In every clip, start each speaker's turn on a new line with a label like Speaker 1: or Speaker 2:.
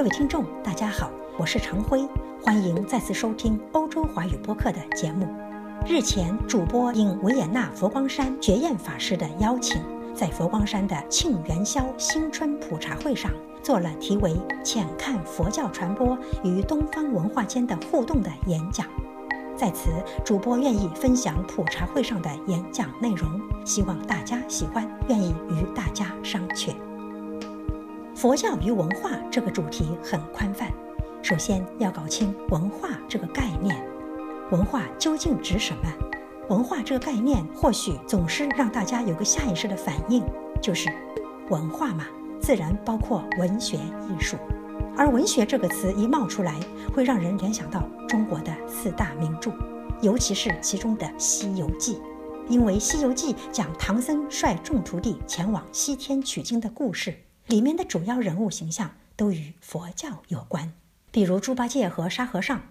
Speaker 1: 各位听众，大家好，我是常辉，欢迎再次收听欧洲华语播客的节目。日前，主播应维也纳佛光山觉验法师的邀请，在佛光山的庆元宵新春普查会上，做了题为“浅看佛教传播与东方文化间的互动”的演讲。在此，主播愿意分享普查会上的演讲内容，希望大家喜欢，愿意与大家商榷。佛教与文化这个主题很宽泛，首先要搞清文化这个概念，文化究竟指什么？文化这个概念或许总是让大家有个下意识的反应，就是文化嘛，自然包括文学艺术。而文学这个词一冒出来，会让人联想到中国的四大名著，尤其是其中的《西游记》，因为《西游记》讲唐僧率众徒弟前往西天取经的故事，里面的主要人物形象都与佛教有关，比如猪八戒和沙和尚。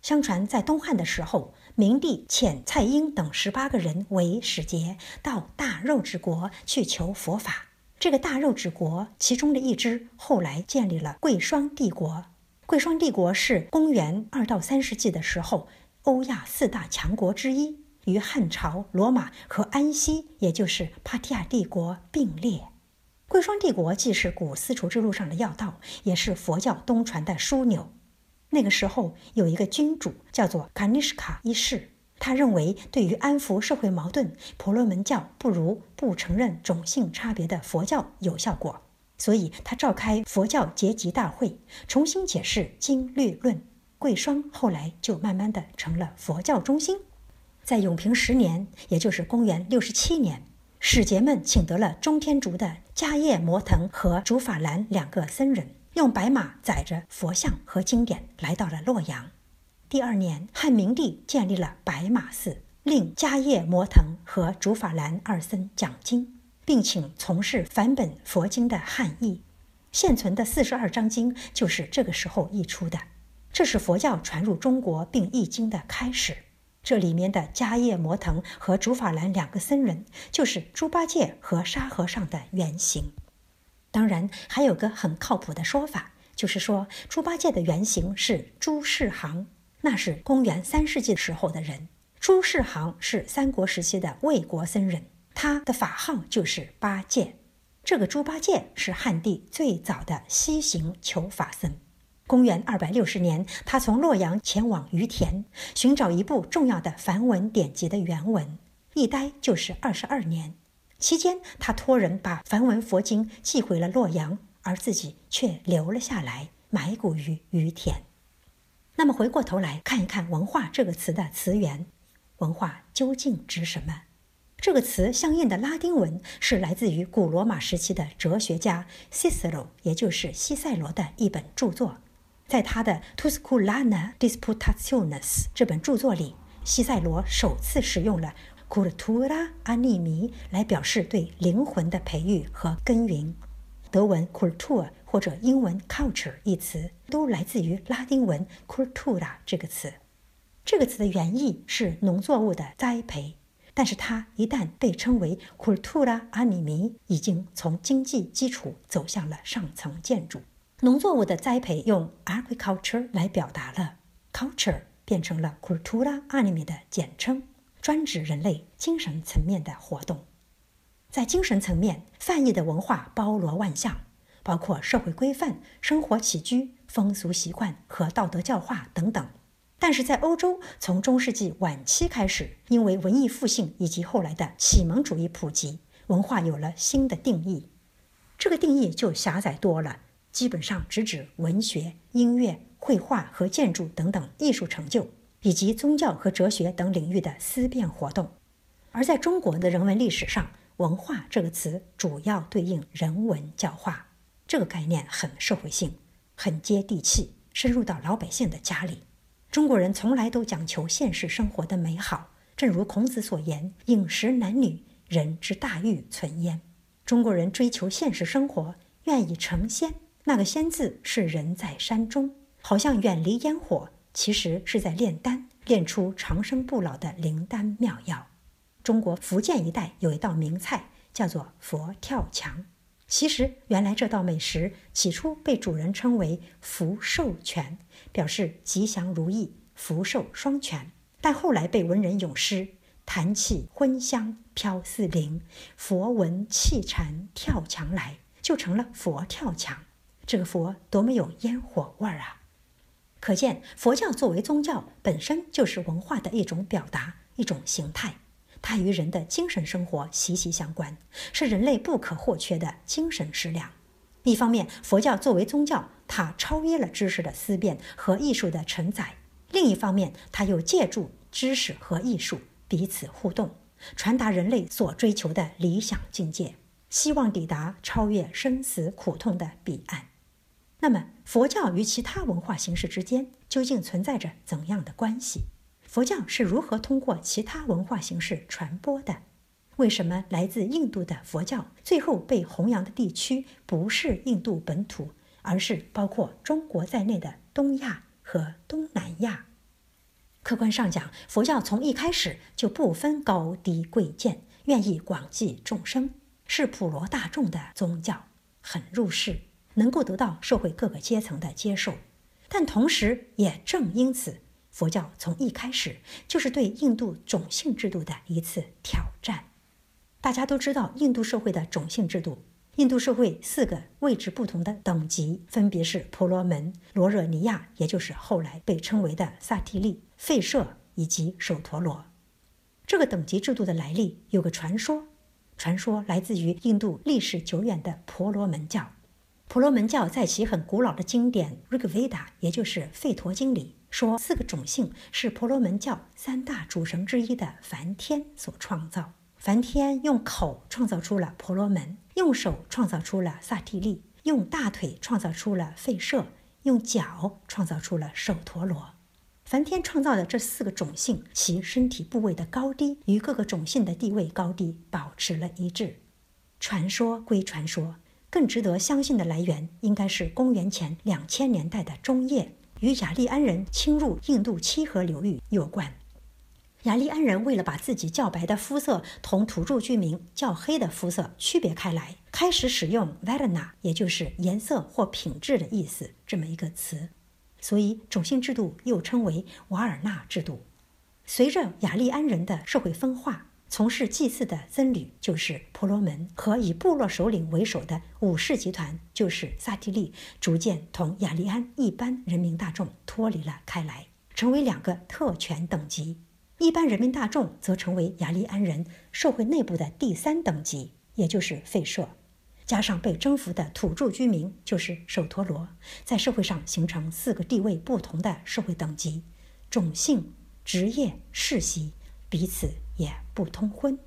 Speaker 1: 相传在东汉的时候，明帝遣蔡英等十八个人为使节，到大肉之国去求佛法。这个大肉之国，其中的一支后来建立了贵霜帝国。贵霜帝国是公元二到三世纪的时候，欧亚四大强国之一，与汉朝、罗马和安息，也就是帕提亚帝国并列。贵霜帝国既是古丝绸之路上的要道，也是佛教东传的枢纽。那个时候有一个君主叫做卡尼什卡一世。他认为，对于安抚社会矛盾，婆罗门教不如不承认种姓差别的佛教有效果，所以他召开佛教结集大会，重新解释经律论。贵霜后来就慢慢的成了佛教中心。在永平十年，也就是公元六十七年，使节们请得了中天竺的迦叶摩腾和竺法兰两个僧人，用白马载着佛像和经典来到了洛阳。第二年，汉明帝建立了白马寺，令迦叶摩腾和竺法兰二僧讲经，并请从事梵本佛经的汉译。现存的四十二章经就是这个时候译出的，这是佛教传入中国并译经的开始。这里面的迦叶摩腾和竺法兰两个僧人，就是猪八戒和沙和尚的原型。当然，还有个很靠谱的说法，就是说猪八戒的原型是朱世行。那是公元三世纪时候的人，朱世行是三国时期的魏国僧人，他的法号就是八戒。这个猪八戒是汉帝最早的西行求法僧。公元二百六十年，他从洛阳前往于田，寻找一部重要的梵文典籍的原文，一待就是二十二年。期间，他托人把梵文佛经寄回了洛阳，而自己却留了下来，埋骨于于田。那么回过头来看一看“文化”这个词的词源，“文化”究竟指什么？这个词相应的拉丁文是来自于古罗马时期的哲学家 Cicero，也就是西塞罗的一本著作。在他的《Tusculana Disputationes》这本著作里，西塞罗首次使用了 “cultura animi” 来表示对灵魂的培育和耕耘。德文 “Kultur” 或者英文 “culture” 一词都来自于拉丁文 “cultura” 这个词。这个词的原意是农作物的栽培，但是它一旦被称为 “cultura animi”，已经从经济基础走向了上层建筑。农作物的栽培用 “agriculture” 来表达了，“culture” 变成了 “cultura animi” 的简称，专指人类精神层面的活动。在精神层面，泛义的文化包罗万象，包括社会规范、生活起居、风俗习惯和道德教化等等。但是在欧洲，从中世纪晚期开始，因为文艺复兴以及后来的启蒙主义普及，文化有了新的定义。这个定义就狭窄多了，基本上直指文学、音乐、绘画和建筑等等艺术成就，以及宗教和哲学等领域的思辨活动。而在中国的人文历史上，文化这个词主要对应人文教化，这个概念很社会性，很接地气，深入到老百姓的家里。中国人从来都讲求现实生活的美好，正如孔子所言：“饮食男女，人之大欲存焉。”中国人追求现实生活，愿意成仙。那个“仙”字是人在山中，好像远离烟火，其实是在炼丹，炼出长生不老的灵丹妙药。中国福建一带有一道名菜，叫做佛跳墙。其实，原来这道美食起初被主人称为“福寿全”，表示吉祥如意、福寿双全。但后来被文人咏诗“弹起荤香飘四邻，佛闻气禅跳墙来”，就成了佛跳墙。这个佛多么有烟火味儿啊！可见，佛教作为宗教，本身就是文化的一种表达、一种形态。它与人的精神生活息息相关，是人类不可或缺的精神食粮。一方面，佛教作为宗教，它超越了知识的思辨和艺术的承载；另一方面，它又借助知识和艺术彼此互动，传达人类所追求的理想境界，希望抵达超越生死苦痛的彼岸。那么，佛教与其他文化形式之间究竟存在着怎样的关系？佛教是如何通过其他文化形式传播的？为什么来自印度的佛教最后被弘扬的地区不是印度本土，而是包括中国在内的东亚和东南亚？客观上讲，佛教从一开始就不分高低贵贱，愿意广济众生，是普罗大众的宗教，很入世，能够得到社会各个阶层的接受。但同时，也正因此。佛教从一开始就是对印度种姓制度的一次挑战。大家都知道印度社会的种姓制度。印度社会四个位置不同的等级，分别是婆罗门、罗热尼亚，也就是后来被称为的萨提利、吠舍以及首陀罗。这个等级制度的来历有个传说，传说来自于印度历史久远的婆罗门教。婆罗门教在其很古老的经典《Rig Veda》，也就是《吠陀经》里。说四个种姓是婆罗门教三大主神之一的梵天所创造。梵天用口创造出了婆罗门，用手创造出了萨提利，用大腿创造出了吠舍，用脚创造出了首陀罗。梵天创造的这四个种姓，其身体部位的高低与各个种姓的地位高低保持了一致。传说归传说，更值得相信的来源应该是公元前两千年代的中叶。与雅利安人侵入印度七河流域有关。雅利安人为了把自己较白的肤色同土著居民较黑的肤色区别开来，开始使用 “varna”，也就是颜色或品质的意思这么一个词，所以种姓制度又称为瓦尔纳制度。随着雅利安人的社会分化。从事祭祀的僧侣就是婆罗门，和以部落首领为首的武士集团就是萨提利，逐渐同雅利安一般人民大众脱离了开来，成为两个特权等级。一般人民大众则成为雅利安人社会内部的第三等级，也就是废社，加上被征服的土著居民就是首陀罗，在社会上形成四个地位不同的社会等级：种姓、职业、世袭，彼此。也不通婚。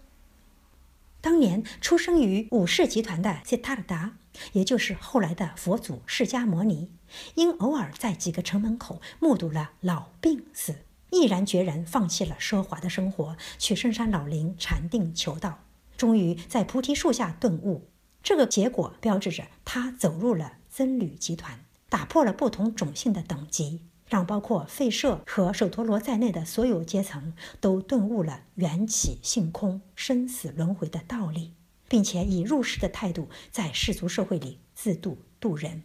Speaker 1: 当年出生于武士集团的悉达达，也就是后来的佛祖释迦牟尼，因偶尔在几个城门口目睹了老病死，毅然决然放弃了奢华的生活，去深山老林禅定求道，终于在菩提树下顿悟。这个结果标志着他走入了僧侣集团，打破了不同种姓的等级。让包括吠舍和首陀罗在内的所有阶层都顿悟了缘起性空、生死轮回的道理，并且以入世的态度在世俗社会里自度度人。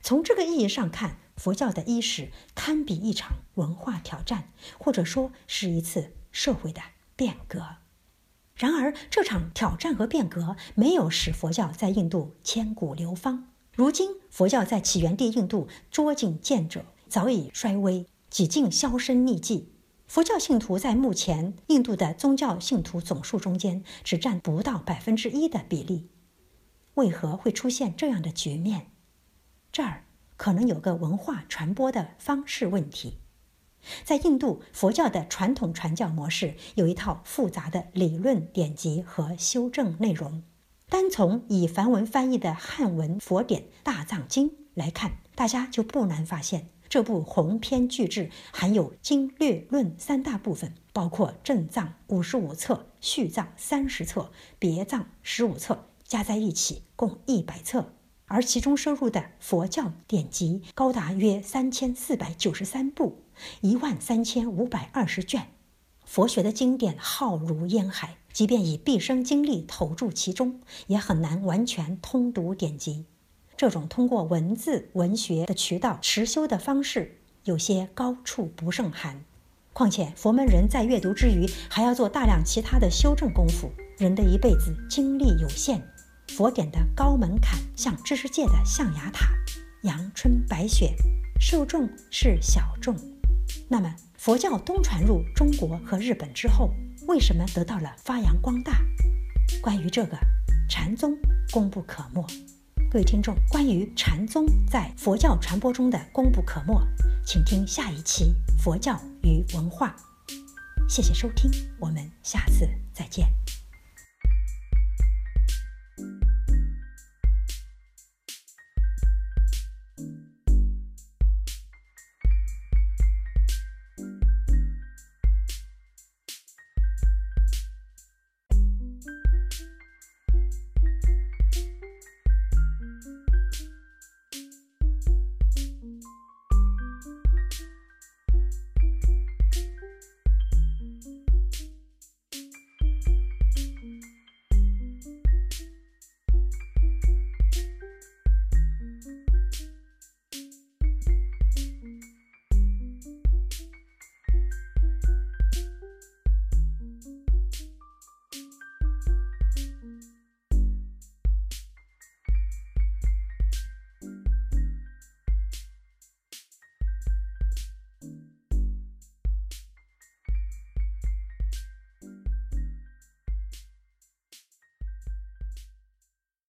Speaker 1: 从这个意义上看，佛教的伊始堪比一场文化挑战，或者说是一次社会的变革。然而，这场挑战和变革没有使佛教在印度千古流芳。如今，佛教在起源地印度捉襟见肘。早已衰微，几近销声匿迹。佛教信徒在目前印度的宗教信徒总数中间只占不到百分之一的比例。为何会出现这样的局面？这儿可能有个文化传播的方式问题。在印度，佛教的传统传教模式有一套复杂的理论典籍和修正内容。单从以梵文翻译的汉文佛典《大藏经》来看，大家就不难发现。这部鸿篇巨制含有经略论三大部分，包括正藏五十五册、序藏三十册、别藏十五册，加在一起共一百册。而其中收录的佛教典籍高达约三千四百九十三部，一万三千五百二十卷。佛学的经典浩如烟海，即便以毕生精力投注其中，也很难完全通读典籍。这种通过文字文学的渠道持修的方式，有些高处不胜寒。况且佛门人在阅读之余，还要做大量其他的修正功夫。人的一辈子精力有限，佛典的高门槛像知识界的象牙塔，阳春白雪，受众是小众。那么，佛教东传入中国和日本之后，为什么得到了发扬光大？关于这个，禅宗功不可没。各位听众，关于禅宗在佛教传播中的功不可没，请听下一期《佛教与文化》。谢谢收听，我们下次再见。